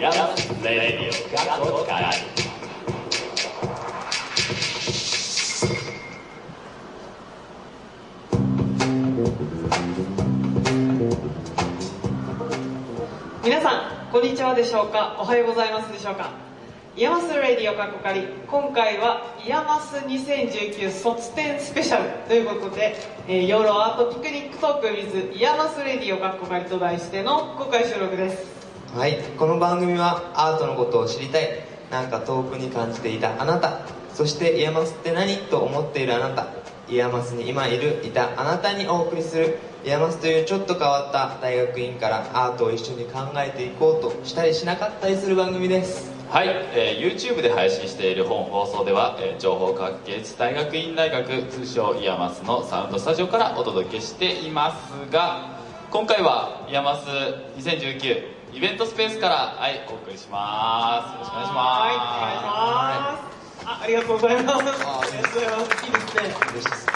IAMAS Radio かっこかり皆さんこんにちはでしょうか？おはようございますでしょうか？ IAMAS Radio かっこかり今回は IAMAS 2019卒展スペシャルということで、えー、ヨーロアートピクニックトーク with イヤマスレディオかっこかりと題しての公開収録です。はいこの番組はアートのことを知りたいなんか遠くに感じていたあなたそして IAMAS って何と思っているあなた IAMAS に今いるいたあなたにお送りする IAMAS というちょっと変わった大学院からアートを一緒に考えていこうとしたりしなかったりする番組です。はい、えー YouTube で配信している本放送では、えー情報科学芸術大学院大学通称 IAMAS のサウンドスタジオからお届けしていますが今回はイヤマス2019イベントスペースからはいお送りします。よろしくお願いしはいますお願いします。あありがとうございます。ありがとうございますいいですね嬉しいです。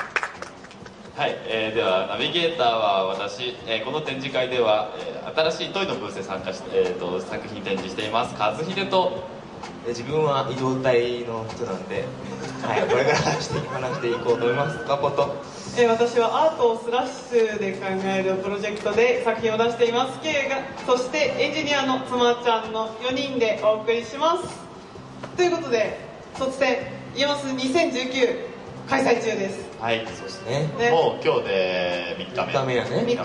はい、えーではナビゲーターは私、えーこの展示会では、えー新しいトイのブースで参加して、えーと作品展示しています。和秀とで自分は移動体の人なんで、はい、これから話して話していこうと思います。パポとえー私はアートをスラッシュで考えるプロジェクトで作品を出しています。K がそしてエンジニアの妻ちゃんの4人でお送りします。ということで卒展 IAMAS 2019開催中です。はいそうですね。ね。もう今日で3日目。3日目やね。3日目、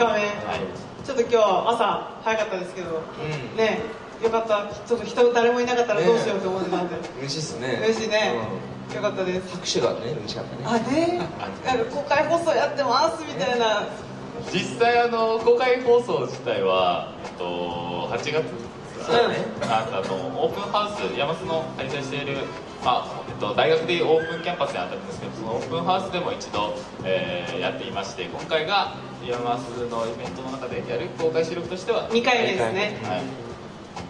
ちょっと今日は朝早かったですけど、うん。ねよかった。ちょっと人誰もいなかったらどうしようと思ってたんで、嬉しいっすね。嬉しいね、うよかったです。ん拍手がね嬉しかったね。あね。なんか公開放送やってますみたいな。実際あの公開放送自体は、えっと、8月。そうだね。ああのオープンハウス山須の開催している、まあえっと、大学でいうオープンキャンパスに当たるんですけどそのオープンハウスでも一度、えーやっていまして今回が山須のイベントの中でやる公開収録としては、2回目ですね。は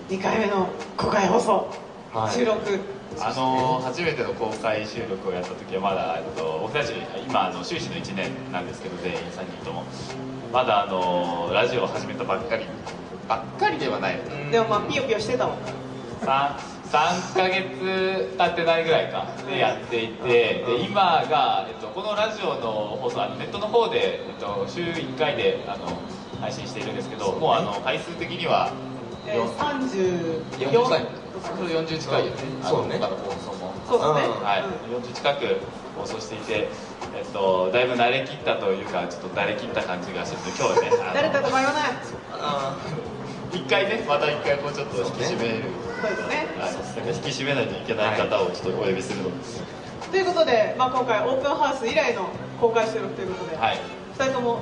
い、2回目の公開放送、はい。収録あの初めての公開収録をやった時はまだ、えっと、僕たち今あの修士の1年なんですけど全員3人とも。まだあのラジオを始めたばっかり。ばっかりではないうん。でもまあピヨピヨしてたもん。3, 3ヶ月経ってないぐらいか。でやっていてで今が、えっと、このラジオの放送あのネットの方で、えっと、週1回であの配信しているんですけどもうあの回数的にはえー、34 40回40近いよね。そうね。他の放送も。そうですね、うん。はい、うん40近く放送していて、えっと、だいぶ慣れきったというかちょっと慣れきった感じがして今日はねあの誰かとか言わない。あ一回ねまた一回こうちょっと引き締める、そうですね。はい、なんか引き締めないといけない方をちょっとお呼びするの。ということで、まあ、今回オープンハウス以来の公開収録ということで、はい、2人とも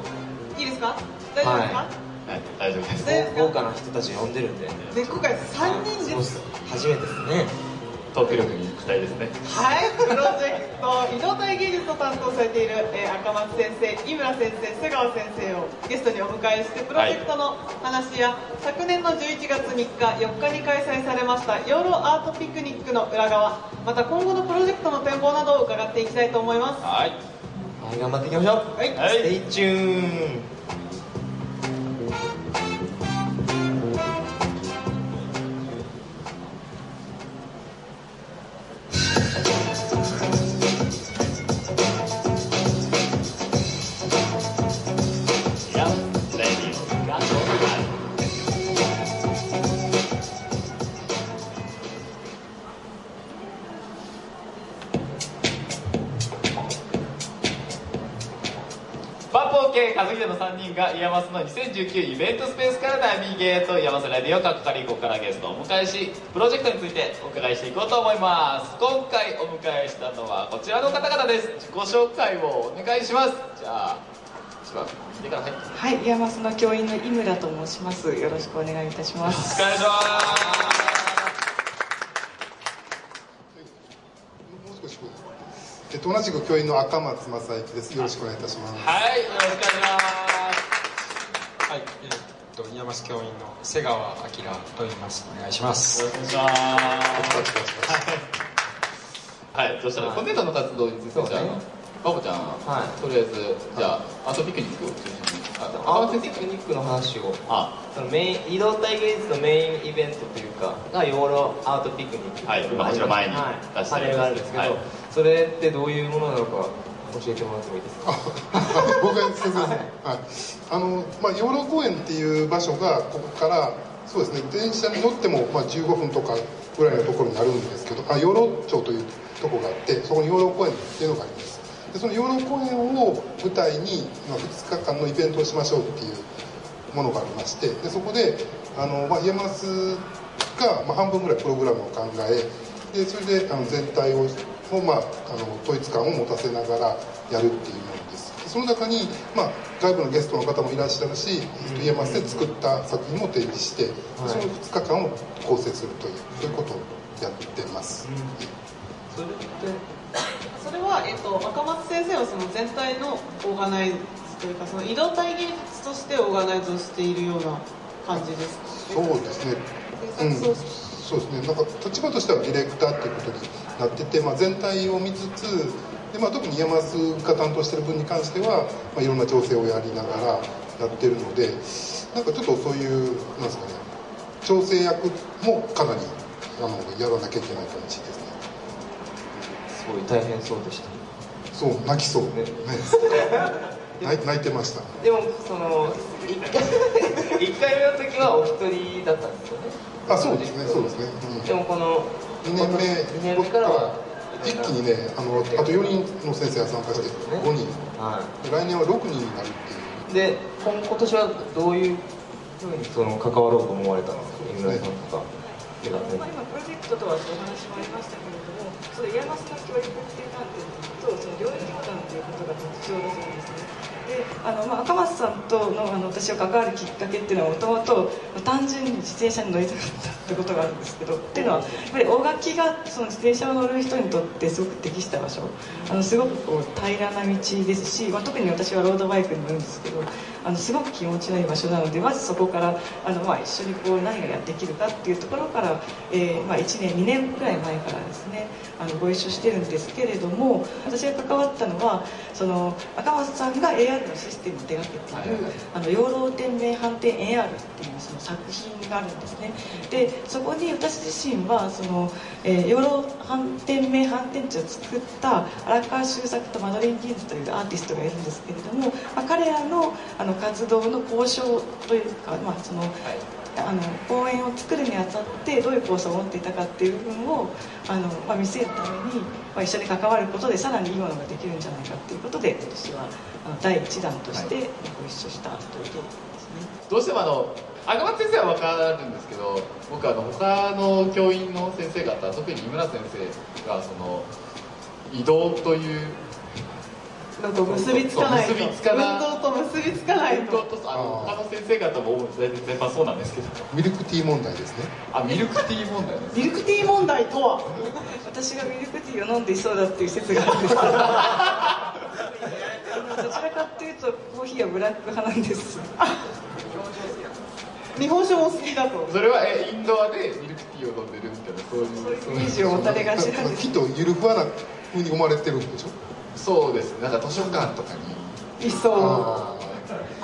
いいですか？大丈夫ですか、ははい、大丈夫です。ねー豪華な人たち呼んでるんで。で今回3人です。初めてですね。トーク力に期待ですね。はい、プロジェクト移動体芸術を担当されている、えー赤松先生、井村先生、瀬川先生をゲストにお迎えしてプロジェクトの話や、昨年の11月3日、4日に開催されましたヨーロアートピクニックの裏側また今後のプロジェクトの展望などを伺っていきたいと思います。はい。はい頑張っていきましょう。はい。はい。 Stay tuned秀の3人が IAMAS の2019イベントスペースからナビゲート IAMAS Radio かっこかりここからゲストをお迎えしプロジェクトについてお伺いしていこうと思います今回お迎えしたのはこちらの方々です自己紹介をお願いしますじゃあ一番右から入ってはい、 IAMAS の教員の井村と申します。よろしくお願いいたします。お願いしますもう少しこうえっと同じく教員の赤松正幸です。よろしくお願いいたします。はい、よろしくお願いしはい、えーっと、 IAMAS 教員の瀬川明と言います。お願いしまます。す。よろしくお願いします。はい、そしたら今年度の活動についてじゃあ、バボちゃん、はい。とりあえずじゃあアートピクニックを中心に。あアートピクニックの話を。あ。そのメイン移動体芸術のメインイベントというかが養老アートピクニック。はい。今こちら前にはい。出してるんですけど、はい。それってどういうものなのか教えてもらってもいいですか？僕が説明する、はい。あのまあ、養老公園っていう場所がここからそうですね電車に乗っても、まあ、15分とかぐらいのところにあるんですけどあ養老町というとこがあってそこに養老公園っていうのがあります。でその養老公園を舞台に、まあ、2日間のイベントをしましょうっていうものがありましてでそこであの、まあ、 IAMASが、まあ、半分ぐらいプログラムを考えでそれであの全体をを、まあ、あの統一感を持たせながらやるっていうものです。でその中に、まあ、外部のゲストの方もいらっしゃるし IAMAS で作った作品も展示して、でその2日間を構成するというそういうことをやってます、それって？それは、えっと赤松先生はその全体のオーガナイズというかその移動体芸術としてオーガナイズをしているような感じですか？そうですね。うん、そうですね。なんか立場としてはディレクターっていうことになってて、まあ、全体を見つつで、まあ、特に山須が担当してる分に関しては、まあ、いろんな調整をやりながらやってるのでなんかちょっとそういうなんですかね調整役もかなりあのやらなきゃいけない感じですね。すごい大変そうでした。そう泣きそう。ね。ね。泣いてました。でもその1回 一回目の時はお一人だったんですよね。あそうですねそうですね、うん。でもこの2年目2年目からは一気にねあのあと4人の先生が参加して5人。は来年は6人になるっていう。いで今今年はどういうふうにその関わろうと思われたんですか井村さんとか今プロジェクトとはお話もありましたけれども、その IAMAS の教育っていう観点とその領域感ということが特徴だそうですね。で、あのまあ赤松さんとのあの私が関わるきっかけっていうのはもともと単純に自転車に乗りたかったってことがあるんですけど、っていうのはやっぱり大垣がその自転車を乗る人にとってすごく適した場所、あのすごくこう平らな道ですし、まあ特に私はロードバイクに乗るんですけど、あのすごく気持ちのいい場所なので、まずそこからあのまあ一緒にこう何がやっていけるかっていうところから、えーまあ1年2年ぐらい前からですねあのご一緒してるんですけれども私が関わったのはその赤松さんが AR のシステムを手がけているあの養老天命反転 AR っていうその作品があるんですねでそこに私自身はその、えー養老反転命反転地を作った荒川修作とマドリン・ギンズというアーティストがいるんですけれども、まあ、彼らのあの活動の交渉というか、まあ、そのあの公演を作るにあたってどういう構想を持っていたかっていう部分をあの、まあ、見せるために、まあ、一緒に関わることでさらにいいものができるんじゃないかっていうことで今年はあの第1弾としてご一緒したというところですね。どうしてもあの赤松先生は分かるんですけど僕あの他の教員の先生方特に井村先生がその移動というなんか結びつかないと。そう結びつかない。運動と結びつかない運動ととあの他の先生方も大体全般そうなんですけど。ミルクティー問題ですね。あミルクティー問題ですミルクティー問題とは？私がミルクティーを飲んでいそうだっていう説があるんです。けどどちらかっていうとコーヒーはブラック派なんです。日本酒も好きだと。それはえインドアでミルクティーを飲んでるみたいなそういう。そういうイメージを持たれがちなんです。きっとゆるふわな風に思われてるんでしょ？そうですね。なんか図書館とかに。いそう。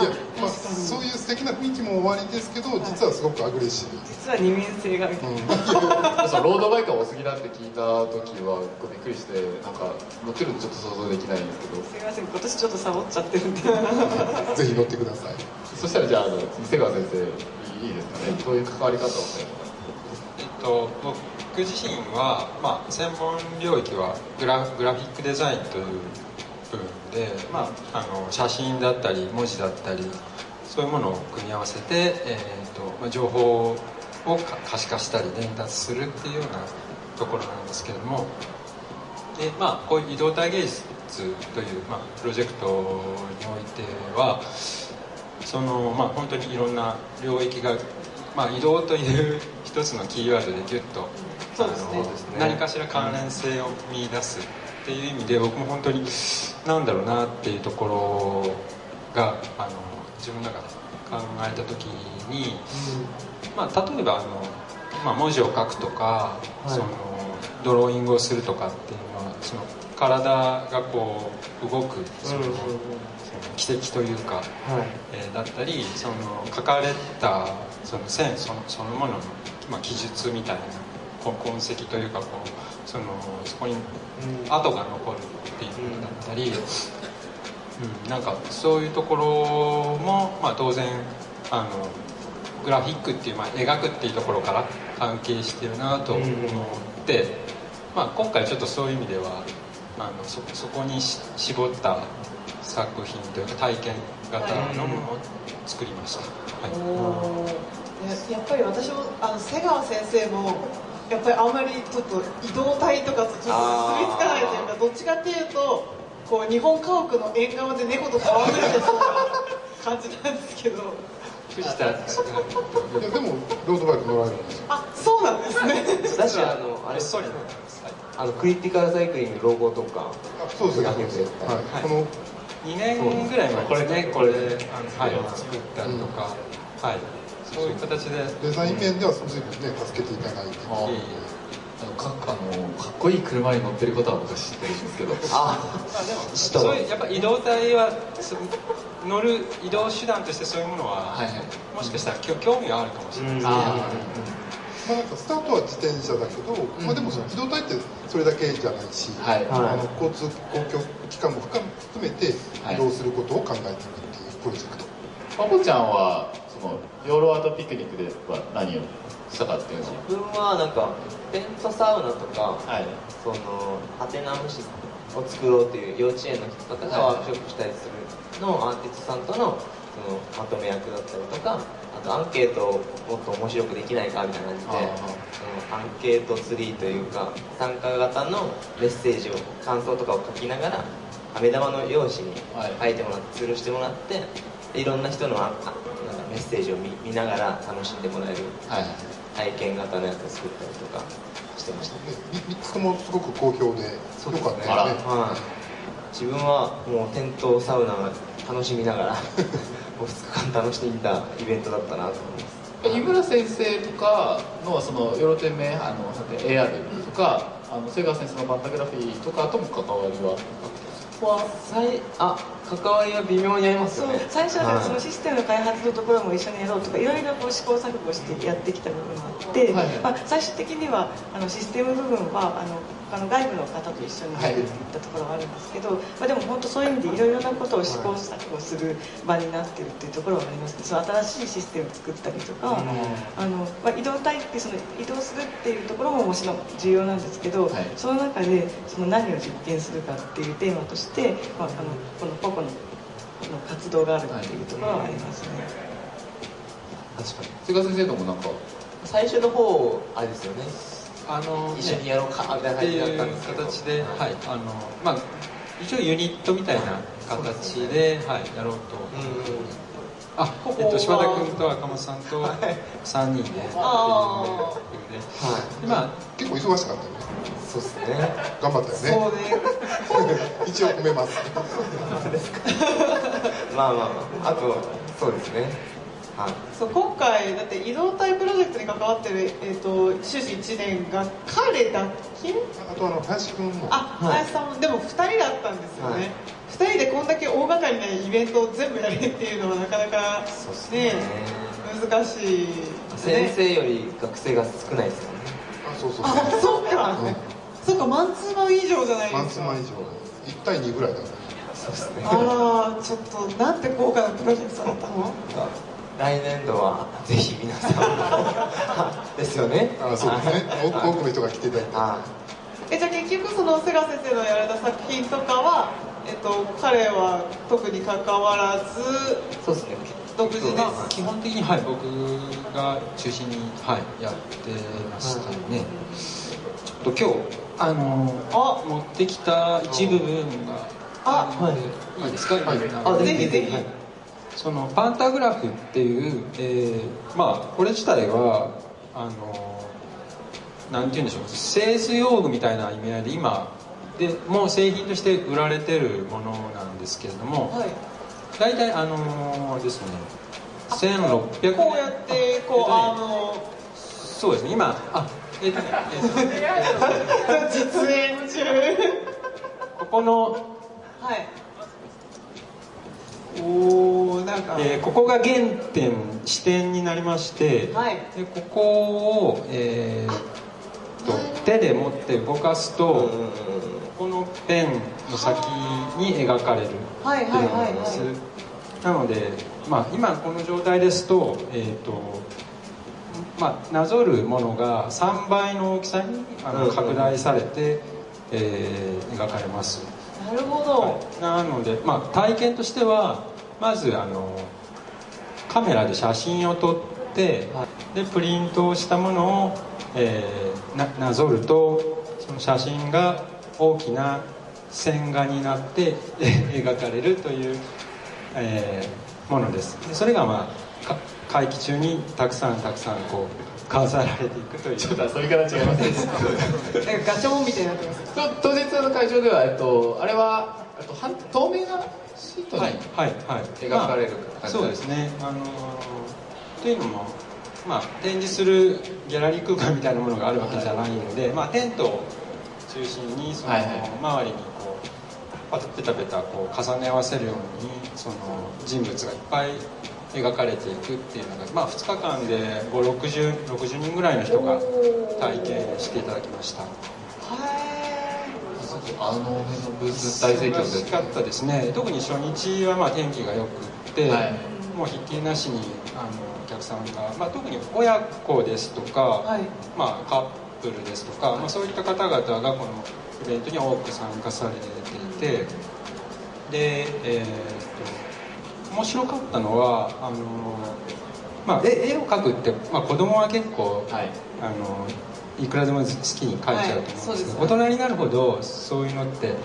いや、まあ、そういう素敵な雰囲気も終わりですけど実はすごくアグレッシブ、実は二面性がみたいな、そうロードバイクがお好きだって聞いた時はびっくりしてなんか乗ってるのちょっと想像できないんですけど。すみません今年ちょっとサボっちゃってるんで。ぜひ乗ってください。そしたらじゃああの瀬川先生いいですかね。どういう関わり方をされるえっと、僕自身は、まあ、専門領域はグラグラフィックデザインという部分で、まあ、あの写真だったり文字だったりそういうものを組み合わせて、えーとまあ、情報を可視化したり伝達するっていうようなところなんですけれどもで、まあ、こういう移動体芸術という、まあ、プロジェクトにおいてはその、まあ、本当にいろんな領域が、まあ、移動という一つのキーワードでギュッとそうですね。あの何かしら関連性を見出すっていう意味で僕も本当になんだろうなっていうところがあの自分の中で考えた時に、まあ、例えばあの、まあ、文字を書くとか、い。そのドローイングをするとかっていうのはその体がこう動くその,、うんうんうん。その軌跡というか、はい。えーだったりその書かれたその線そのそのものの、まあ、記述みたいなこう痕跡というかこうそのそこにうん跡が残るっていうことだったり、うん、なんかそういうところも、まあ、当然あのグラフィックっていう、まあ、描くっていうところから関係してるなと思って、まあ、今回ちょっとそういう意味ではあのそそこにし絞った作品というか体験型のものを作りました。はい。やっぱり私もあの瀬川先生もやっぱりあんまりちょっと移動体とかとちょっと結びつかないというかどっちかっていうとこう日本家屋の縁側で猫と戯れてそうな感じなんですけど。藤 田いやでもロードバイク乗られるんですよ。あそうなんですねだしあのあれそりなんです。はいあのクリティカルサイクリングロゴとか。あそうですね。はい、この2年ぐらい前ですねこれであの、はい、うん作ったりとか、はいそういう形で。デザイン面では随分ね助けていただいて。あのかあのかっこいい車に乗ってることは僕知ってるんですけど。あまあでも人そういうやっぱ移動体はそ乗る移動手段としてそういうものは、はいはい。もしかしたら興興味があるかもしれない。ですね、あ。まあ、なんかスタートは自転車だけど、まあ、でもその移動体ってそれだけじゃないし、はい。はい。あの交通公共機関も含めて移動することを考えていくっていうプロジェクト、パポちゃんはそのヨーロワードピクニックでは何をしたかっていうのは。自分はなんかテントサウナとかはい。そのハテナムシを作ろうっていう幼稚園の人とかがワークショップしたりするのをアーティストさんとのそのまとめ役だったりとかあとアンケートをもっと面白くできないかみたいな感じであそのアンケートツリーというか参加型のメッセージを感想とかを書きながら飴玉の用紙にはい。書いてもらって吊るしてもらってでいろんな人のメッセージを見見ながら楽しんでもらえるはい。体験型のやつを作ったりとかしてましたね。3つともすごく好評でそうです。ねよかったよねはい。自分はもうテントサウナ楽しみながらもう2日間楽しんだイベントだったなと思います。井村先生とかのそのヨロテンメあのなんて AR とかあの瀬川先生のバンタグラフィーとかとも関わりははさいあ関わりは微妙にありますよね。最初ははいそのシステムの開発のところも一緒にやろうとかいろいろこう試行錯誤してやってきた部分があって、はい。まあ、最終的にはあのシステム部分はあの他の外部の方と一緒に作っていったところがあるんですけど、まあ、でも本当そういう意味でいろいろなことを試行錯誤する場になってるっていうところはありますね。その新しいシステムを作ったりとか、あのまあ、移動体ってその移動するっていうところももちろん重要なんですけど、はい。その中でその何を実験するかっていうテーマとして、まあ、あのこの個々のの活動があるっていうところはありますね。確かに。瀬川先生ともなんか最初の方あれですよねあの一緒にやろうかみたいなっていう感じだったんですけど。形で、はい。あのまあ、一応ユニットみたいな形で、はい、やろうと、あここえっと、柴田は君と赤松さんと3人でっていうあではい。でまあ結構忙しかったよね。そうですね。頑張ったそよね。うね。一応褒めます。まあまあまあ。あとそうですねはい。そう今回だって移動体プロジェクトに関わってる、えー、と修士1年が彼だけ？あとあの林くんも。あはい。林さんもでも2人だったんですよね、はい。2人でこんだけ大掛かりなイベントを全部やるっていうのはなかなかそうっすね。ね難しい先生より学生が少ないですよね。あそうそうあそうか、うんそうかマンツーマン以上じゃないマンですか。ツーマン以上。1対2ぐらいだね。そうですね。あらちょっとなんて豪華なプロジェクトだったの？来年度はぜひ皆さんですよね。あそうですね。多く多くの人が来ていただいて。はえじゃあ結局その瀬川先生のやられた作品とかは、えっと、彼は特に関わらずいそうですね。独自で？まあ基本的に、はい、僕が中心に、はい、やってましたね、ちょっと今日あのあ。持ってきた一部分があ。あるのでいいですか、はい。あぜひぜひ。はいそのパンタグラフっていう、えーまあこれ自体はあのなんて言うんでしょう製図用具みたいな意味合いで今でもう製品として売られてるものなんですけれども、はい。大体あのあれですね1600こうやってこう、あのそうですね今あえっとねえ っと実演中。ここの、はいおおなんか、えーここが原点支点になりまして、はい。でここを、えーと手で持って動かすと、このペンの先に描かれるっていうはいはいのがあります、なので、まあ、今この状態ですと,、えーとまあ、なぞるものが3倍の大きさにあの拡大されて、えー描かれますなるほど、なので、まあ、体験としてはまずあのカメラで写真を撮ってでプリントをしたものを、えーななぞるとその写真が大きな線画になってえ 描かれるという、えーものです。でそれが、まあ、か会期中にたくさんたくさんこう飾られていくという。ちょっとそういう形違いますね。なんかガチョンみたいになってますと当日の会場では、えっと、あれは、と、半透明なシートに、はいはいはい。描かれるまあそうですね。あのーというのもまあ展示するギャラリー空間みたいなものがあるわけじゃないので、まあテントを中心にその、はいはい。周りにこうペタペタこう重ね合わせるようにその人物がいっぱい描かれていくっていうのが、まあ、2日間で560 60人ぐらいの人が体験していただきました。あの辺のブース大盛況で。素しかったですね特に初日はまあ天気が良くって、はい。もうひっきりなしにあのお客さんが、まあ、特に親子ですとか、はい。まあ、カップルですとか、まあ、そういった方々がこのイベントに多く参加されていてで、えーと面白かったのはあの、まあ、絵絵を描くって、まあ、子供は結構、はい。あのいくらでも好きに描いちゃうと思うんですけど、はいそうですね。大人になるほどそういうのって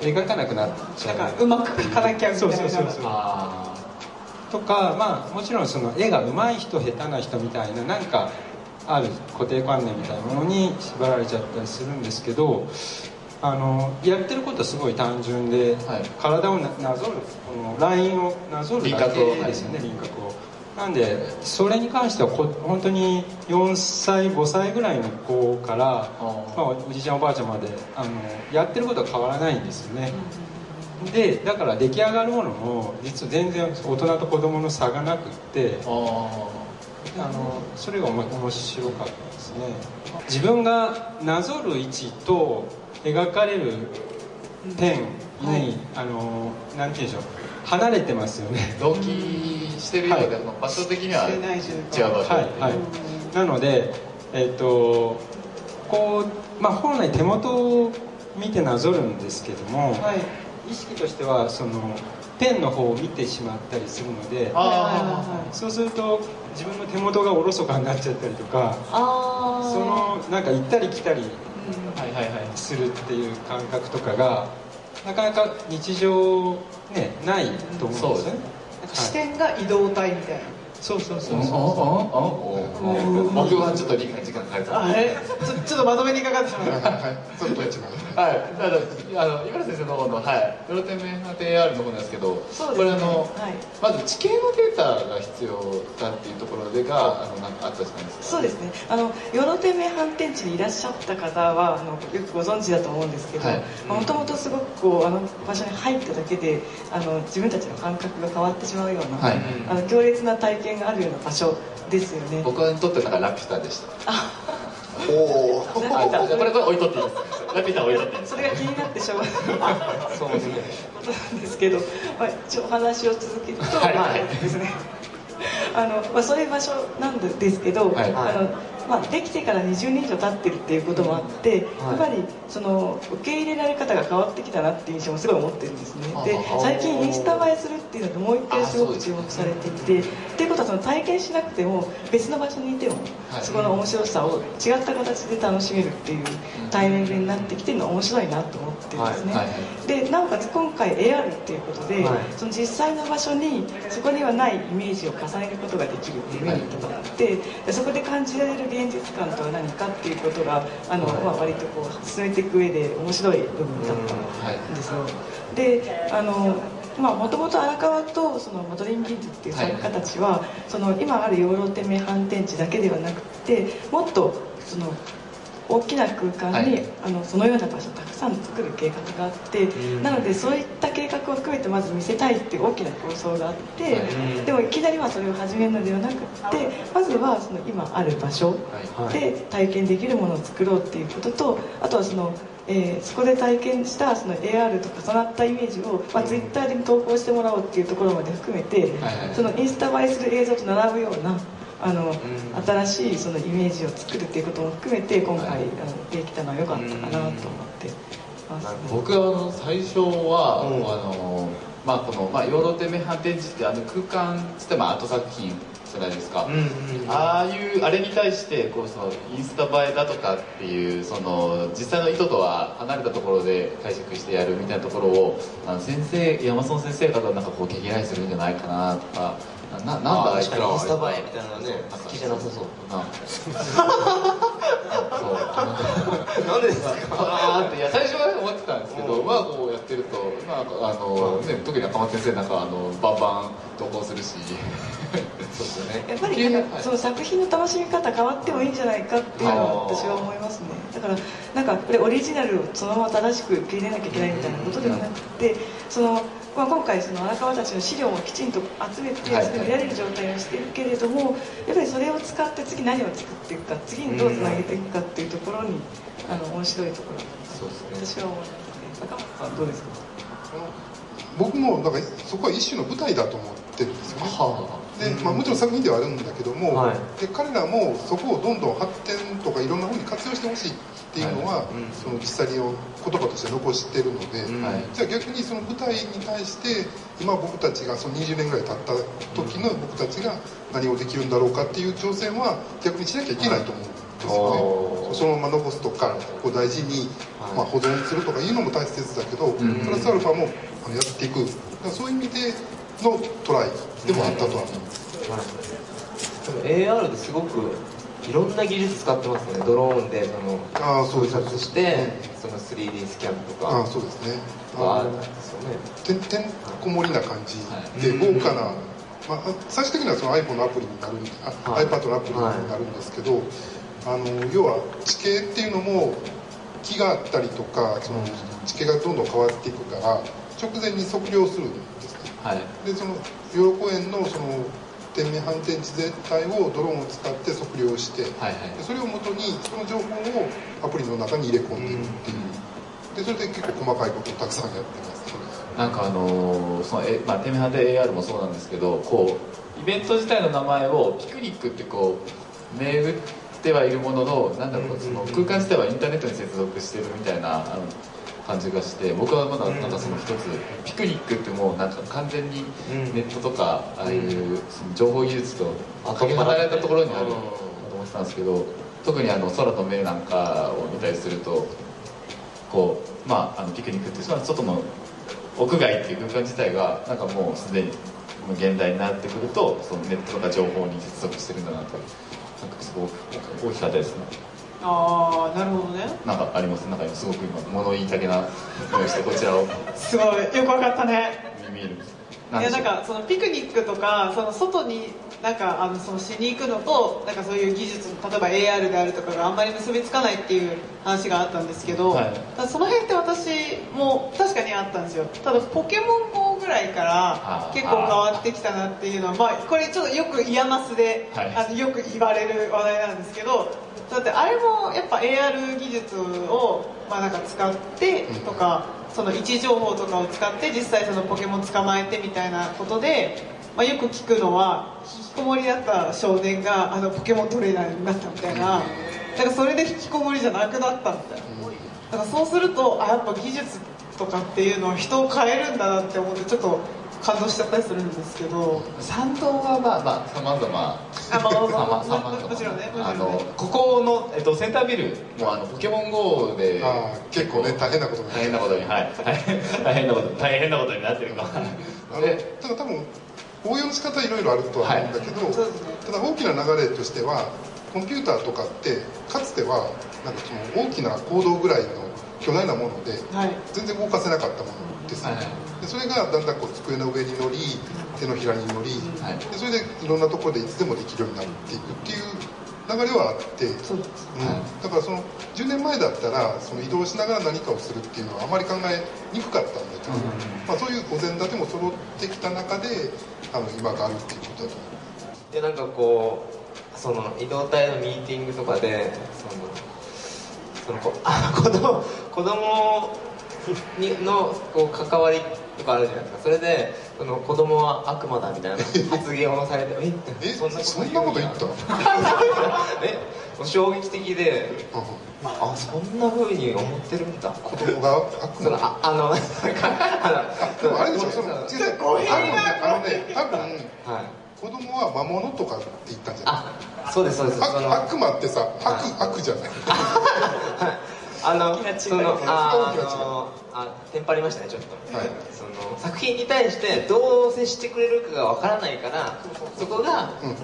描かなくなっちゃう。なんかうまく描かなきゃみたいな。そうそうそうそう。あとかまあもちろんその絵が上手い人下手な人みたいななんかある固定観念みたいなものに縛られちゃったりするんですけどあのやってることはすごい単純で、はい。体をななぞるこのラインをなぞるだけですよね輪郭を。なんでそれに関してはこ本当に4歳5歳ぐらいの子から、まあ、おじいちゃんおばあちゃんまであのやってることは変わらないんですよね、でだから出来上がるものも実は全然大人と子供の差がなくってー。ああのそれが面白かったですね。自分がなぞる位置と描かれる点に、はい。あのなんて言うんでしょう。離れてますよね。ー同期してるようで、はい。まあ場所的には違う場所、はいはい。なのでえっ、とこうまあ本来手元を見てなぞるんですけども、はい。意識としてはそのペンの方を見てしまったりするのでそうすると自分の手元がおろそかになっちゃったりとかそのなんか行ったり来たりするっていう感覚とかがなかなか日常ねないと思うんですよね、視点が移動体みたいな。そうそうそううんそう。うんうんうん僕はちょっと理解時間かかるあれ？ちょちょっとまとめにかかってしまったはいちょっと一番はい、あの、あの、井村先生の方の、はい、プロテメハテ AR の方なんですけど。そうですね。これ、あの、はい。まず地形のデータが必要だっていうところでが、あの、なんかあったじゃないですか。そうですね。あのヨロテメ反転地にいらっしゃった方はあのよくご存知だと思うんですけどはい。もともとすごくこうあの場所に入っただけであの自分たちの感覚が変わってしまうような、はい。あの強烈な体験があるような場所ですよね。僕にとってなんかラピュタでした。おおあ、じゃあこれ、これ置いとっていいです。ラピュタ置いて。それが気になってしょうがない。そうですね。ことなんですけど、まあ、一応お話を続けると、はいまあですねあの、まあ、そういう場所なんですけど、はい。あのまあ、できてから20年以上経ってるっていうこともあって、やっぱりその受け入れられ方が変わってきたなっていう印象もすごい思ってるんですね。であ最近インスタ映えするっていうのでもう一回すごく注目されていてっていうことはその体験しなくても別の場所にいても、はい。そこの面白さを違った形で楽しめるっていうタイミングになってきてるのは面白いなと思ってるんですね、はい。はい。でなおかつ今回 AR っていうことで、はい。その実際の場所にそこにはないイメージを重ねることができるっていうメリットがあって、でそこで感じられる現実感とは何かっていうことがあの、まあ、割とこう進めていく上で面白い部分だったんですよ、であのまあもともと荒川とそのマドリン・ギーズっていう作家たちは、その今ある養老天命反転地だけではなくてもっとその大きな空間に、はい。あのそのような場所をたくさん作る計画があって、うん。なのでそういった計画を含めてまず見せたいっていう大きな構想があって、うんでもいきなりはそれを始めるのではなくってまずはその今ある場所はい。で体験できるものを作ろうっていうこととあとはその、えーそこで体験したその AR と重なったイメージを、まあ、ツイッターで投稿してもらおうっていうところまで含めて、はいはい。そのインスタ映えする映像と並ぶようなあの、ん。新しいそのイメージを作るっていうことも含めて今回、はいあのできたのは良かったかなと思ってます、なる僕はあの最初は、うん。あのまあこの、まあ、養老天命反転地ってあの空間つってまあアート作品じゃないですか、うんうんああいうあれに対してこうそのインスタ映えだとかっていうその実際の意図とは離れたところで解釈してやるみたいなところをあの先生山園先生方はなんかこう毛嫌いするんじゃないかなとかなななんだああいつらは。インスタ映えみたいなのね好きじゃなさそう。なそう。なんでですか？あーっていや最初は思ってたんですけど、まあこうやってると、まああのね、特に赤松先生なんかあのバンバン投稿するし。そうですよね。やっぱりなんかその作品の楽しみ方変わってもいいんじゃないかっていうのは私は思いますね。だからなんかやっぱりオリジナルをそのまま正しく受け入れなきゃいけないみたいなことではなくてその、まあ、今回その荒川たちの資料もきちんと集めてはい。それを見られる状態をしているけれどもやっぱりそれを使って次何を作っていくか次にどうつなげていくかっていうところにあの面白いところだそうですね。と私は思います。ね赤松さんどうですか？僕もなんかそこは一種の舞台だと思ってるんですよね。はで、まあ、もちろん作品ではあるんだけども、はい。で彼らもそこをどんどん発展とかいろんなふうに活用してほしいっていうのは、い。うん。その実際に言葉として残してるので、うん。はい。じゃあ逆にその舞台に対して今僕たちがその20年ぐらい経った時の僕たちが何をできるんだろうかっていう挑戦は逆にしなきゃいけないと思うんですよね、そのまま残すとかこう大事に、はい。まあ、保存するとかいうのも大切だけど、ん。プラスアルファもやっていく。そういう意味でのトライでもあったとは。思い。ます、でも AR ですごくいろんな技術使ってますよね。ドローンでそのああそう空です。撮してその 3D スキャンとか。ああそうですね。があですよね。てんてんこ盛りな感じはい。でうん豪華な、まあ、最終的にはその iPhone のアプリになるあ、はい。iPad のアプリになるんですけど、あの要は地形っていうのも木があったりとかその地形がどんどん変わっていくから直前に測量するんですねはい。でその養老公園のその天命反転地全体をドローンを使って測量して、はいはい。でそれをもとにその情報をアプリの中に入れ込んでいるっていう、でそれで結構細かいことをたくさんやってます。なんかあのーそのえまあテメハで AR もそうなんですけどこうイベント自体の名前をピクニックってこう銘打ってはいるもののなんだろうその空間自体はインターネットに接続してるみたいなあの感じがして僕はまだなんかその一つピクニックってもうなんか完全にネットとかああいうその情報技術とかけ離れたところにあると思ってたんですけど特にあの空の目なんかを見たりするとこうまああのピクニックってその外の屋外っていう空間自体がなんかもうすでに現代になってくるとそのネットとか情報に接続してるんだなとなんかすごく大きかったですねああなるほどね。なんかあります？なんか今すごく今物言いたけな思いをしてこちらを。すごい。よくわかったね。見えるいやでしょう？んなかそのピクニックとかその外になんかあのそのしに行くのとなんかそういう技術例えば AR であるとかがあんまり結びつかないっていう話があったんですけど、はい。その辺って私も確かにあったんですよ。ただポケモン GO ぐらいから結構変わってきたなっていうのはまあこれちょっとよく IAMAS で、はい。あのよく言われる話題なんですけどだってあれもやっぱ AR 技術を、まあ、なんか使ってとか、その位置情報とかを使って実際そのポケモン捕まえてみたいなことで、まあ、よく聞くのは引きこもりだった少年があのポケモントレーナーになったみたいなだからそれで引きこもりじゃなくなったみたいな。だからそうするとあやっぱ技術とかっていうのは人を変えるんだなって思ってちょっと感動しちゃったりするんですけど参道はまあまあさまざまあまあまあまあ。さまざまもちろんねもちろんね。あのここの、えっと、センタービルもあのポケモン GO で結構ね大変なことになって大変なことにはい。大変大変なこと大変なことになってるか あ ただ多分応用の仕方はいろいろあるとは思うんだけど、ただ大きな流れとしてはコンピューターとかってかつてはなんかその大きな行動ぐらいの巨大なものではい。全然動かせなかったものですよね、はい。でそれがだんだんこう机の上に乗り手のひらに乗り、はい。でそれでいろんなところでいつでもできるようになっていくっていう流れはあって、そうです。うん、だからその10年前だったらその移動しながら何かをするっていうのはあまり考えにくかったんだけど、まあ、そういうお膳立ても揃ってきた中であの今があるっていうことだと。思うでなんかこうその移動体のミーティングとかでそのそのこ あ子供子供にのこう関わりとかあるじゃないですか。それでその子供は悪魔だみたいな発言をされてええそんなそんなこと言った？え衝撃的でうん。あそんな風に思ってるんだ。子供がああのなんかあ あでもあれでしょその違う違う多分ねあのね多分のはい子供は魔物とかって言ったんじゃない？あそうですそうです。その悪悪魔ってさ悪悪じゃない？あのそのあのあテンパりましたねちょっと、はい。その作品に対してどう接してくれるかがわからないからそこがうん。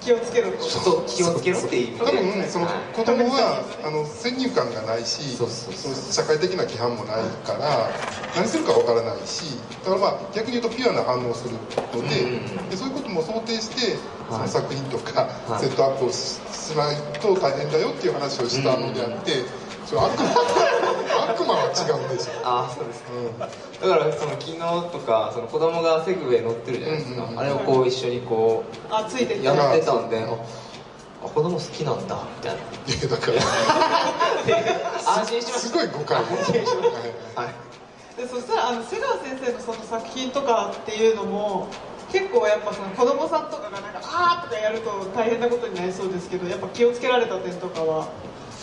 気をつけろとちょっと気をつけろっていう意味で。多分そのはい。子供はあの先入観がないしその社会的な規範もないから何するかわからないしだからまあ逆に言うとピュアな反応をするので,、でそういうことも想定して、そはい。の作品とかはい。セットアップをししないと大変だよっていう話をしたのであって、それ悪魔悪魔は違うんでしょああそうですか、だからその昨日とかその子供がセグウェイ乗ってるじゃないですか、うんうんうん。あれをこう一緒にこあついてやってたんでああ子供好きなんだみたいな。いやだから。安心しましすごい誤解。安心しましたはい。はいでそしたらあの瀬川先生のその作品とかっていうのも結構やっぱその子供さんとかがなんかあーとかやると大変なことになりそうですけどやっぱ気をつけられた点とかは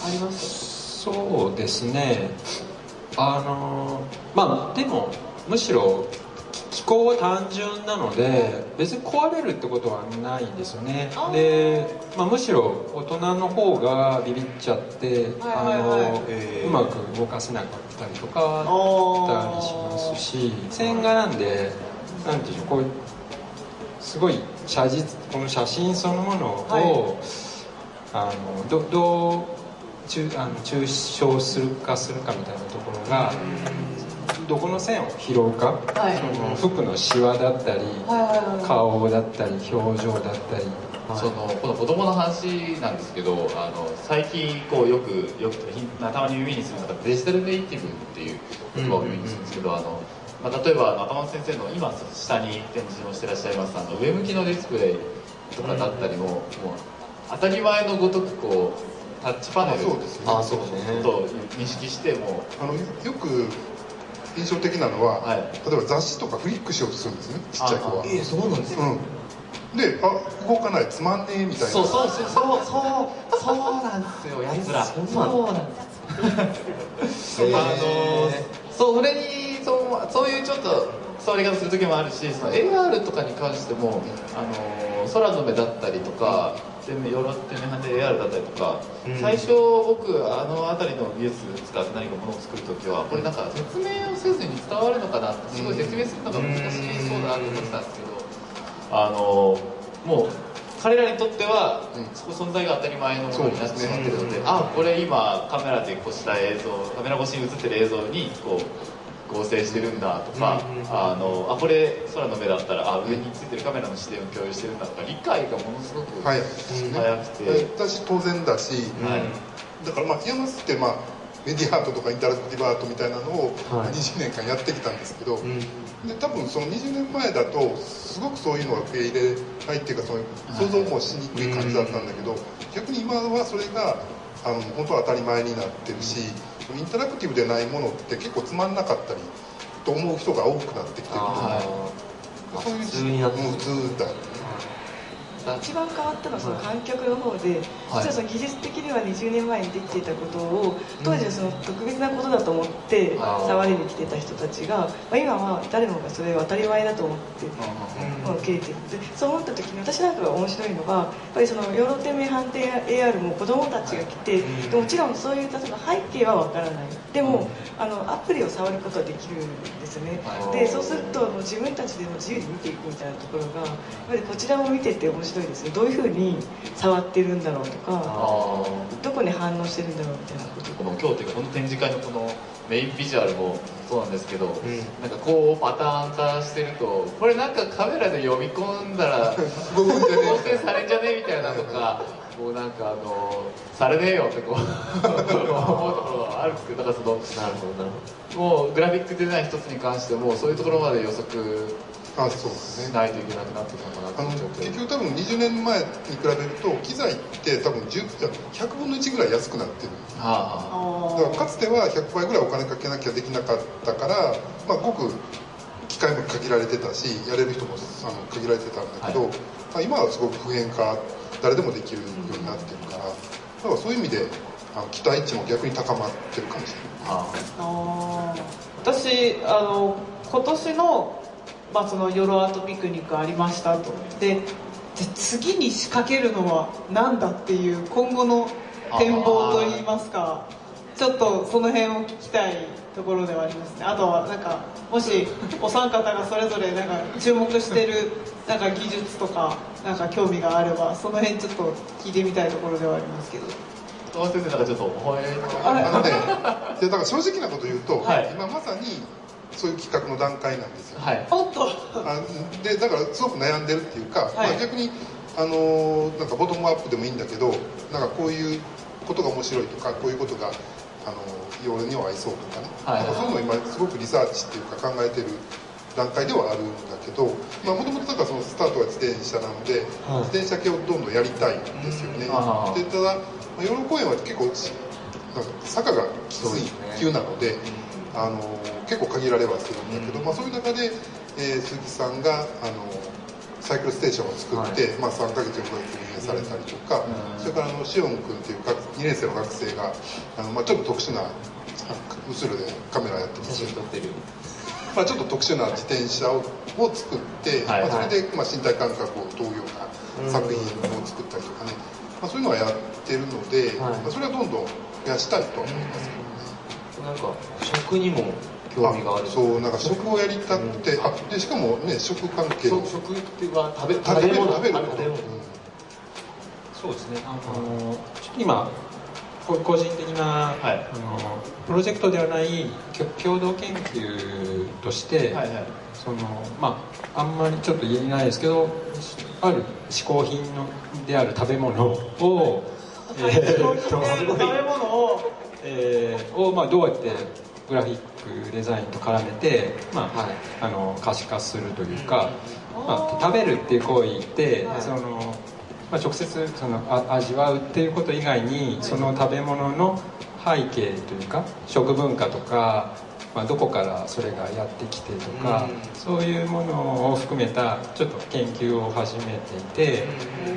ありましそうですね。あのまあでもむしろ気候は単純なので別に壊れるってことはないんですよね。で、まあ、むしろ大人の方がビビっちゃって、はいはいはい。あのうまく動かせなかったりとかたりしますし線画なんでなんていうんでしょうこういうすごい写実この写真そのものを、あのどどう抽あの抽象するかするかみたいなところがどこの線を拾うか、はい。その服のシワだったり、はいはいはい顔だったり表情だったり。そのこの子供の話なんですけどあの最近こうよくよくたまに耳にするのがデジタルネイティブっていう言葉を耳にするんですけど、あのまあ、例えばあの赤松先生の今下に展示をしてらっしゃいますあの上向きのディスプレイとかだったりも,、もう当たり前のごとくこうタッチパネルあそうですね。あそうですねと認識してもあのよく印象的なのは、はい。例えば雑誌とかフリックしようとするんですね。ちっちゃい子は。ええそうなんですか、うん。であ動かないつまんねえみたいな。そうそうそうそうそうそうなんですよやつら。そうなんです あのそうそれにそうそういうちょっと触り方する時もあるしその AR とかに関してもあの空の目だったりとか天命ヨーロッパで AR だったりとか、うん最初僕あの辺りの技術使って何かものを作る時はこれなんか説明をせずに伝わるのかなってすごい説明するのが難しいそうだなと思ってたんですけどあのもう彼らにとっては、うん存在が当たり前のものになってしまってるのでうですねあこれ今カメラでこうした映像カメラ越しに映ってる映像にこう合成してるんだとか、あのあこれ空の目だったらあ上についてるカメラの視点を共有してるんだとか理解がものすごくはい。早くて、私当然だし、はい。だからまあ IAMAS ってまあメディアアートとかインタラクティブアートみたいなのをはい。20年間やってきたんですけど、うん。で多分その20年前だとすごくそういうのが受け入れないっていうかそういう想像もしにくい感じだったんだけど、逆に今はそれがあの本当は当たり前になってるしインタラクティブでないものって結構つまんなかったりと思う人が多くなってきてるあー。そういう普通だよね一番変わったのはその観客の方で、実はその技術的には20年前にできていたことを当時はその特別なことだと思って触りに来てた人たちが、まあ、今は誰もがそれを当たり前だと思ってまあ受け入れてそう思った時に私なんかが面白いのはやっぱりそのヨーロ天命判定 AR も子供たちが来て、でもちろんそういう例えば背景はわからない。でも、あのアプリを触ることはできるんですよね、はい。でそうするともう自分たちでも自由に見ていくみたいなところがやっぱりこちらも見てて面白いですね。どういうふうに触ってるんだろうとかあどこに反応してるんだろうみたいなこと。ーこの今日というかこの展示会のこのメインビジュアルもそうなんですけど、ん。なんかこうパターン化してるとこれなんかカメラで読み込んだら 合成されんじゃねみたいなとかこうなんかあのされねえよってこう思うところはあるんですけど。だからそのなるほどなるもうグラフィックデザイン一つに関してもそういうところまで予測あそうですね。しないといけなくなってきたのかあのなって思っちゃって結局多分20年前に比べると機材って多分10 100分の1ぐらい安くなってる。はだからかつては100倍ぐらいお金かけなきゃできなかったから、まあ、ごく機械も限られてたしやれる人もあの限られてたんだけど、はい。まあ、今はすごく普遍化誰でもできるようになってるからだからそういう意味であの期待値も逆に高まってるかもしれない。あはあー。私あの今年の,、まあそのヨロアートピクニックありましたと。でで次に仕掛けるのは何だっていう今後の展望といいますかちょっとその辺を聞きたいところではありますね。あとはなんかもしお三方がそれぞれなんか注目してるなんか技術とかなんか興味があればその辺ちょっと聞いてみたいところではありますけど。先生なんかちょっとあのね、だから正直なこと言うと、はい。今まさにそういう企画の段階なんですよ。はい。おっと。あでだからすごく悩んでるっていうか、はい。まあ、逆に、あのーなんかボトムアップでもいいんだけどなんかこういうことが面白いとかこういうことが、あのー俺には合いそうとかね、はい。なんかそういうのを今すごくリサーチっていうか考えてる段階ではあるんだけどもともとそのスタートは自転車なので、はい。自転車系をどんどんやりたいんですよね、でただまあ養老公園は結構しなんか坂がきつい急なので、あの結構限られはするんだけど、まあ、そういう中で、えー鈴木さんがあのサイクルステーションを作って、まあ、3ヶ月4ヶ月運営されたりとか、うん。それからあのシオン君っていう学2年生の学生があの、まあ、ちょっと特殊なあ後ろでカメラやってます。写まあ、ちょっと特殊な自転車をを作って、はいまあ、それで、まあ、身体感覚を問うような作品を作ったりとかね、まあ、そういうのはやってるので、はい。まあ、それはどんどん増やしたいとは思いますけどね。なんか食にも興味があるそうなんか食をやりたくて、あでしかもね食関係そう食っていうか食べ食べる食べる食べ物。そうですね。あのちょっと今こ個人的な、はい。あのプロジェクトではないきょ共同研究として、はいはい。そのまああんまりちょっと言えないですけどある嗜好品のである食べ物を、えーっと食べ物を。えーを、まあ、どうやってグラフィックデザインと絡めて、まあはい。あの可視化するというか、まあ、食べるっていう行為って、はい。そのまあ、直接そのあ味わうっていうこと以外にその食べ物の背景というか食文化とか、まあ、どこからそれがやってきてとか、うん。そういうものを含めたちょっと研究を始めていて、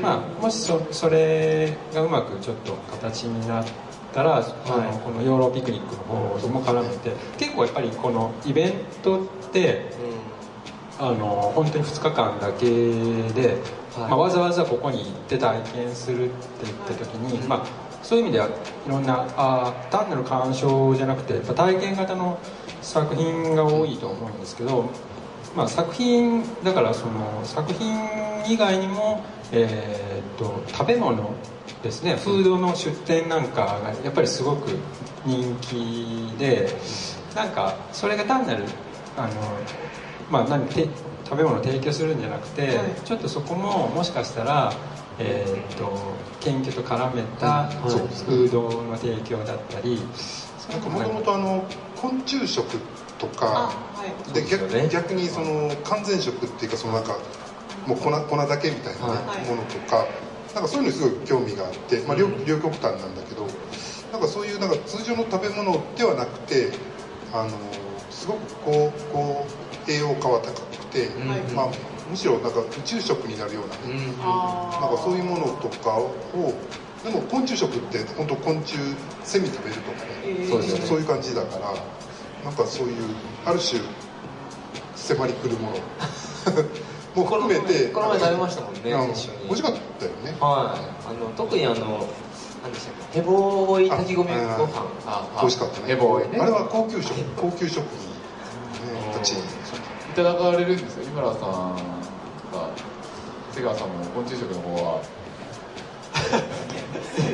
まあ、もしそそれがうまくちょっと形になったら、あのこのヨーロピクニックの方とも絡めて結構やっぱりこのイベントってあの本当に2日間だけで、はいまあ、わざわざここに行って体験するって言った時に、まあ、そういう意味ではいろんなあー単なる鑑賞じゃなくてやっぱ体験型の作品が多いと思うんですけど、まあ、作品だからその作品以外にも、えーっと食べ物ですね。フードの出店なんかがやっぱりすごく人気でなんかそれが単なるあの、まあ、何て食べ物を提供するんじゃなくて、はい。ちょっとそこももしかしたら、えーっと研究と絡めたフードの提供だったりももともとあの昆虫食とあかはい。でね。逆にその完全食っていうかそのなんかもう粉粉だけみたいなね、はい。ものとかなんかそういうのにすごい興味があって、まあ、両両極端なんだけどなんかそういうなんか通常の食べ物ではなくてあのすごくこうこう栄養価は高くて、まあ、むしろなんか宇宙食になるようなね、うん。なんかそういうものとかをでも昆虫食って本当昆虫セミ食べるとかね、えー。そういう感じだからなんかそういうある種迫り来るもの。も含めてこの前食べましたもんね美味しかったよね。はい。あの特にあの何でしたっけヘボ追い炊き込みご飯あ美味しかったね。ヘボーイね。あれは高級食高級食品、ね、たちいただかれるんですよ。井村さんが瀬川さんも昆虫食の方は。え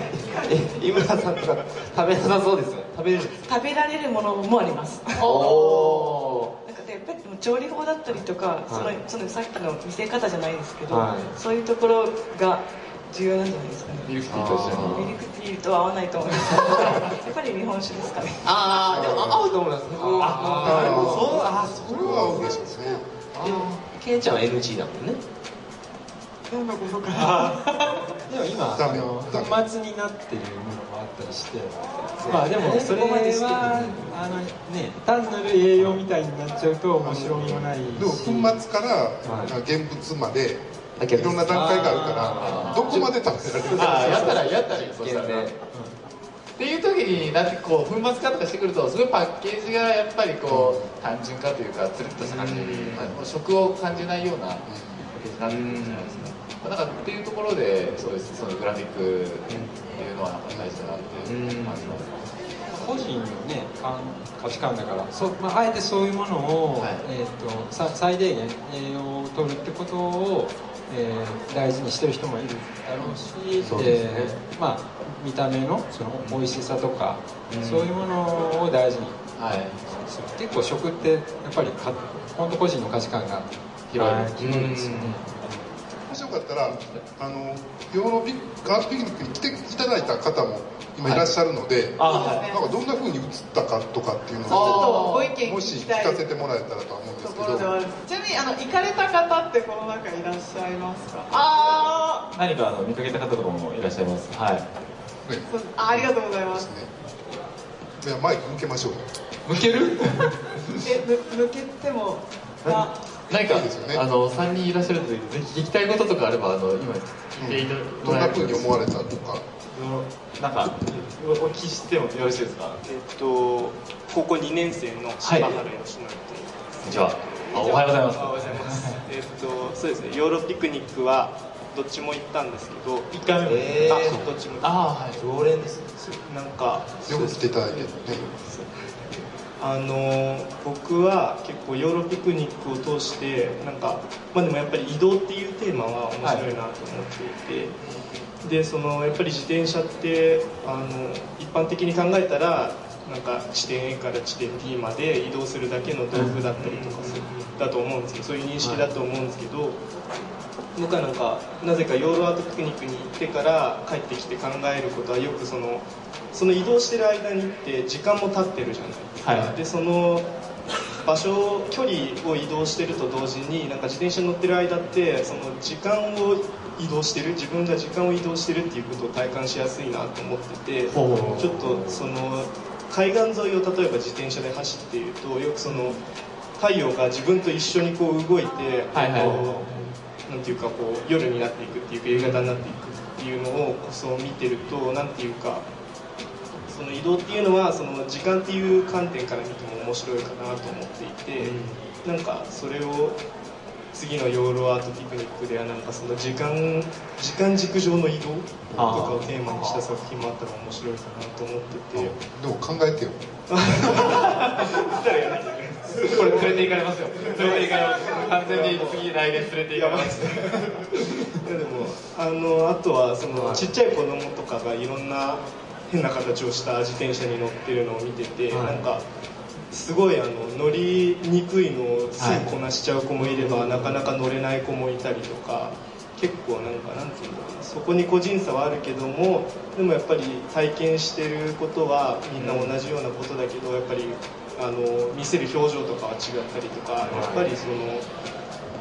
井村さんとか食べなさそうですよね。食べれる。食べられるものもあります。おおなんかでやっぱり調理法だったりとか、そのはい。そのさっきの見せ方じゃないですけど、はい。そういうところが重要なんじゃないですかね。ミルクティーと一緒に。ミルクティーとは合わないと思います。やっぱり日本酒ですかね。ああでも合うと思います僕あはいそうあそれは嬉しいですね。ケンちゃんは NG だもんね何のことか。でも今ダメあのダメ粉末になってるものもあったりして。まあでもそれはあのね単なる栄養みたいになっちゃうと面白みもないし。でも粉末から現物までいろんな段階があるからどこまで食べられるあーやかったらやったらそしたら。っていう時になってこう粉末化とかしてくるとすごいパッケージがやっぱりこう単純化というかつるっとした感じう食を感じないようなパッケージになってくるんじゃないですか、まあ、なんかっていうところでそうですそのグラフィックっていうのはなんか大事だなって感じます、個人のね感価値観だから。そう、まあ、あえてそういうものを、はい。えー、とさ最大限栄養を取るってことを、えー大事にしてる人もいるだろうしそうね。えーまあ、見た目のその美味しさとか、そういうものを大事にはい。結構食ってやっぱりか本当個人の価値観が広いですよね。よかったらあのヨーロピガールピクニックに来ていただいた方も今いらっしゃるので、あはい。なんかどんな風に映ったかとかっていうのちょっをとご意見もし聞聞きたい。かせてもらえたらとは思うんでとすけど。ころではあるちなみにあの行かれた方ってこの中いらっしゃいますか？あ何かあの見かけた方とかもいらっしゃいますはい。ねあありがとうございまですではマイク向けましょう。よ向ける？えぬ抜けてもあ何かねあの3人いらっしゃるのでぜひ聞きたいこととかあればあの今聞いていただどんな風に思われたとか。なんかおお聞きしてもよろしいですか？えっと、高校2年生の柴原義則という。こんにちはあおはようございます。おはようございます。えっと、そうですね、ヨーロピクニックはどっちも行ったんですけど、1回目もえーあ、どっちも。ああはい。常連ですなんか、よく来ていただいてねあの僕は結構ヨーロピクニックを通してなんかまあでもやっぱり移動っていうテーマは面白いなと思っていて、でそのやっぱり自転車ってあの一般的に考えたらなんか地点 A から地点 D まで移動するだけの道具だったりとかするだと思うんですけどそういう認識だと思うんですけど、僕はなんかなぜかヨーロアートピクニックに行ってから帰ってきて考えることはよくそのその移動してる間にって時間も経ってるじゃない。ですか、はい。でその場所距離を移動してると同時になんか自転車に乗ってる間ってその時間を移動してる自分が時間を移動してるっていうことを体感しやすいなと思っててちょっとその海岸沿いを例えば自転車で走っているとよくその太陽が自分と一緒にこう動いて、はいはい。なんていうかこう夜になっていくっていうか夕方になっていくっていうのをこそ見てるとなんていうかその移動っていうのはその時間っていう観点から見ても面白いかなと思っていて、なんかそれを次のヨーロアートピクニックではなんかその時間時間軸上の移動とかをテーマにした作品もあったら面白いかなと思ってて。でも考えてよ。これ連れて行かれますよ。連れて行かれます完全に次来年連れて行かれます。いやでもあのあとはそのちっちゃい子供とかがいろんな変な形をした自転車に乗ってるのを見てて、はい。なんかすごいあの乗りにくいのをすぐこなしちゃう子もいれば、なかなか乗れない子もいたりとか結構なんかなんていうんだろうな。そこに個人差はあるけどもでもやっぱり体験してることはみんな同じようなことだけどやっぱりあの見せる表情とかは違ったりとか、やっぱりその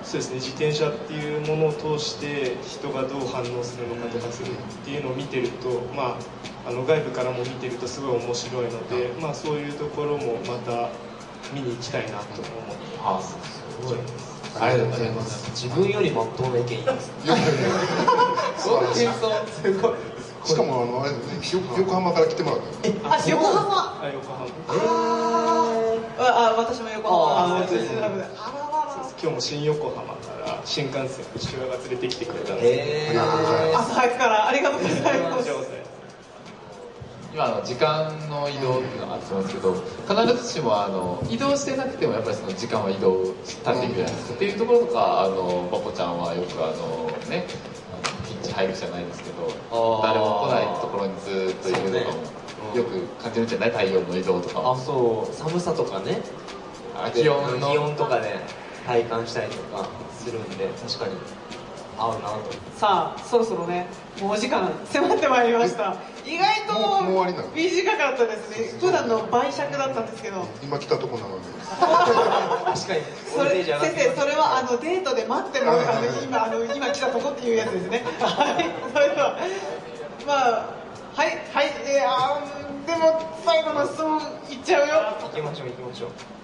そうですね自転車っていうものを通して人がどう反応するのかとかするっていうのを見てると、まあ、あの外部からも見てるとすごい面白いので、まあ、そういうところもまた見に行きたいなと思ってます。すごいありがとうございます。自分よりまっとうな意見言います。いやいやいや。素晴らしいすごいしかもあの横浜から来てもらったよあ横浜。あ横浜。ああ私も横浜。あ本当ですねあ今日も新横浜から新幹線父親が連れてきてくれたんでへえ朝早くからありがとうございます。今あの時間の移動っていうのがあってますけど必ずしもあの移動してなくてもやっぱりその時間は移動したっていくじゃないです。か、っていうところとかあのバコちゃんはよくあのねあのピッチ入るじゃないですけど誰も来ないところにずっといるのかも、よく感じるんじゃない太陽の移動とかあそう。寒さとかね。あ気温の。気温とかで体感したりとかするんで確かに合うなと。さあそろそろねもうお時間迫ってまいりました。意外ともうもう終わりなの。短かったですね。普段の倍尺だったんですけど。今来たとこなので。確かに。それ先生それはあのデートで待ってもらうあの今あの今来たとこっていうやつですね。はい。それではまあはいはい。えー、あーでも最後の質問いっちゃうよ。行きましょう行きましょう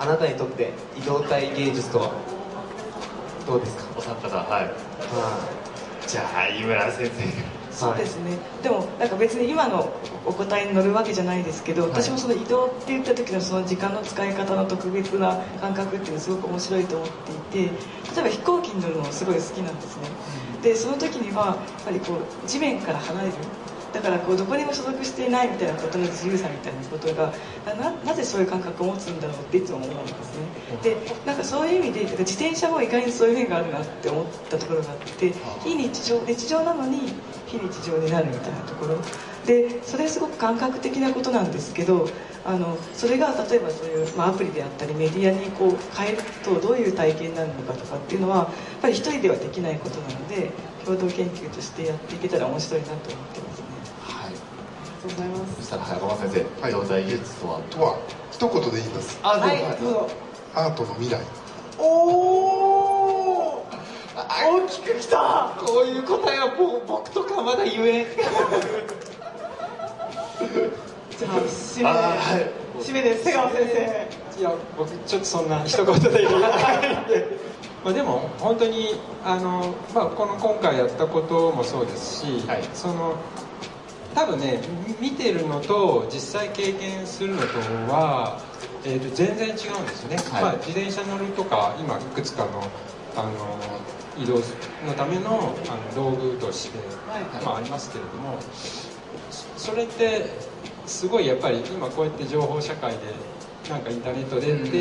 あなたにとって移動体芸術とはどうですか？お三方はい。はじゃあ井村先生そうですね、でもなんか別に今のお答えに乗るわけじゃないですけど、私もその移動って言った時のその時間の使い方の特別な感覚っていうのはすごく面白いと思っていて例えば飛行機に乗るのもすごい好きなんですね。でその時にはやっぱりこう地面から離れるだからこうどこにも所属していないみたいなことの自由さみたいなことがななぜそういう感覚を持つんだろうっていつも思うんですね。でなんかそういう意味で自転車も意外にそういう面があるなって思ったところがあって非日常日常なのに非日常になるみたいなところ。でそれすごく感覚的なことなんですけどあのそれが例えばそういう、まあ、アプリであったりメディアにこう変えるとどういう体験になるのかとかっていうのはやっぱり一人ではできないことなので共同研究としてやっていけたら面白いなと思ってますとうございます。そしたら早川先生はい。移動体芸術とは？とは一言で言います。あはいどうぞ。アートの未来。おお大きくきた。こういう答えはもう僕とかまだ言えん。じゃあ締めあはい。締めです瀬川先生。いや僕ちょっとそんな一言で言えない。ん でまあでも本当にあの、まあ、この今回やったこともそうですし、はい。その多分ねみ見てるのと実際経験するのとは、えー、と全然違うんですね、はい。まあ、自転車乗るとか今いくつかのあの移動のためのあの道具として、はいまあ、ありますけれどもそそれってすごいやっぱり今こうやって情報社会でなんかインターネットでって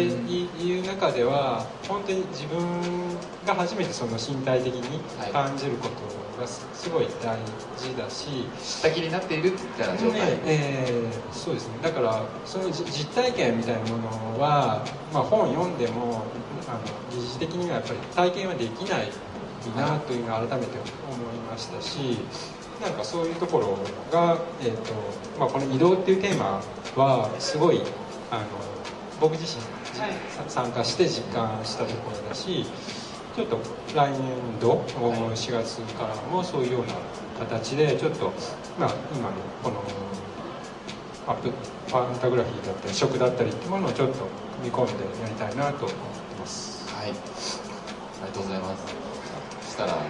いう中では本当に自分が初めてその身体的に感じることがすすごい大事だし、知った気になっているみたいな状態、ねえーそうですね。だからそのじ実体験みたいなものは、まあ、本読んでもあの疑似的にはやっぱり体験はできないなというのを改めて思いましたしなんかそういうところが、えーとまあ、この移動っていうテーマはすごいあの僕自身、参加して実感したところだしちょっと来年度4月からもそういうような形でちょっと、まあ、今のこのアップパンタグラフィーだったり食だったりっていうものをちょっと見込んでやりたいなと思ってますはい、ありがとうございます。そしたら、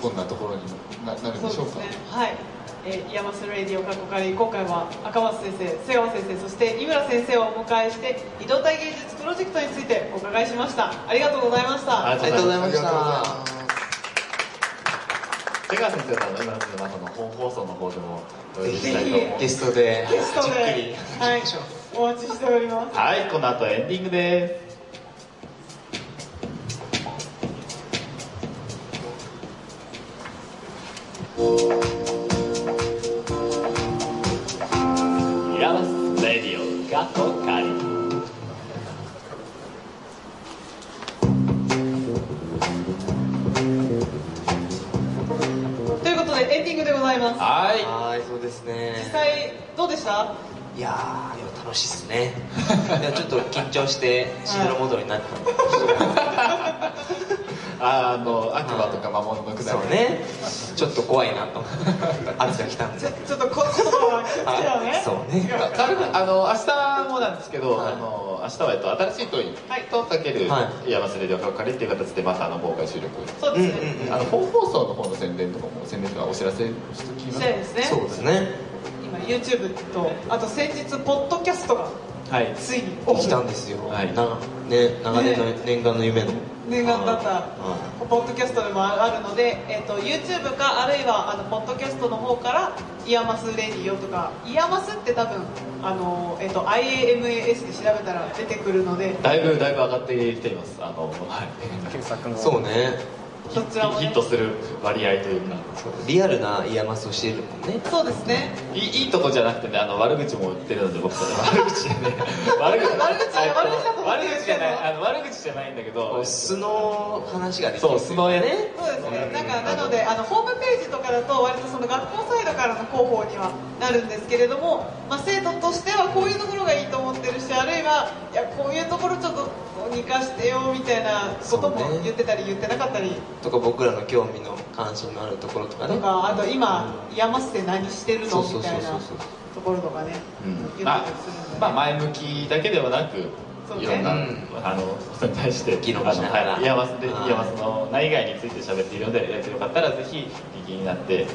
こんなところにななるんでしょうか？そうですねはい、えー、イヤマスレディオ過去から今回は赤松先生瀬川先生そして井村先生をお迎えして移動体芸術プロジェクトについてお伺いしました。ありがとうございました。あありがとうございましありがとうございた。瀬川先生とはその本放送の方でもぜひゲストでゲストではいお待ちしております。はい、この後エンディングです。イした？いやーいや楽しいっすね。いやちょっと緊張してしどろもどろになって あの悪魔とか魔物のくだりそうね。ちょっと怖いなと。圧が来たんで。ちょっとこ言葉が来たよね。そうね。軽くあの明日もなんですけど、はい。あの明日は、えっと、新しい問いはいとかけるは「 IAMAS Radio かっこ仮」っていう形でまたあの公開収録そうですね、うんうんうん。あの本放送の方の宣伝とかも宣伝とかお知らせしておきますしたいですね。そうですね。今 YouTube とあと先日ポッドキャストがはい。ついにオープン。来たんですよ、はい。なね長年の念願の夢の念願だったはポッドキャストでもあるので、えっと YouTube かあるいはあのポッドキャストの方から「 IAMAS Radio」とか「イヤマス」って多分あの、えっと IAMAS で調べたら出てくるので。だいぶだいぶ上がってきています。あのはい。そうねヒどちらもねヒットする割合というか。リアルな IAMAS をしているもんね。そうですね。いいいいとこじゃなくてねあの悪口も言ってるので僕 悪口でね悪口悪口あの悪口じゃないあの悪口じゃないんだけど。素の話ができるそう素の絵ねそうですね。なんかなのであのホームページとかだと割とその学校サイドからの広報にはなるんですけれども、まあ、生徒としてはこういうところがいいと思ってるしあるいはいやこういうところちょっとにかしてよみたいなことも言ってたり言ってなかったりとか僕らの興味の関心のあるところとかね。とかあと今 IAMAS って何してるの？そうそうみたいなところとかね。うん。言ってまあたりするんで、まあ前向きだけではなくいろんな、うん。あのことに対して議論しながら。あの IAMAS の内外について喋っているのでえーよかったらぜひ右になって、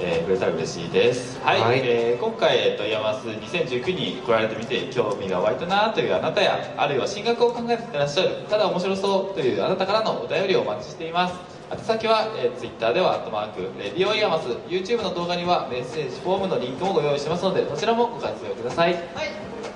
えーくれたら嬉しいです。はい、はい。えー今回、えっと IAMAS 2019に来られてみて興味が湧いたなというあなたやあるいは進学を考えていらっしゃるただ面白そうというあなたからのお便りをお待ちしています。宛先は、えー、Twitter では「アットマーク Radio IAMAS」YouTube の動画にはメッセージフォームのリンクもご用意してますのでそちらもご活用ください。はい、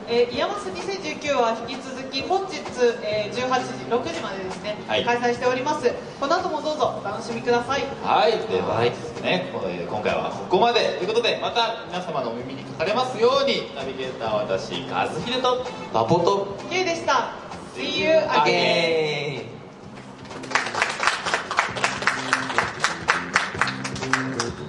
えー、 IAMAS 2019は引き続き本日、えー、18時6時までですね、はい、開催しております。この後もどうぞお楽しみください。はい。ではですね今回はここまでということでまた皆様のお耳にかかれますようにナビゲーター私和秀とパポと。K でした。See you again! again.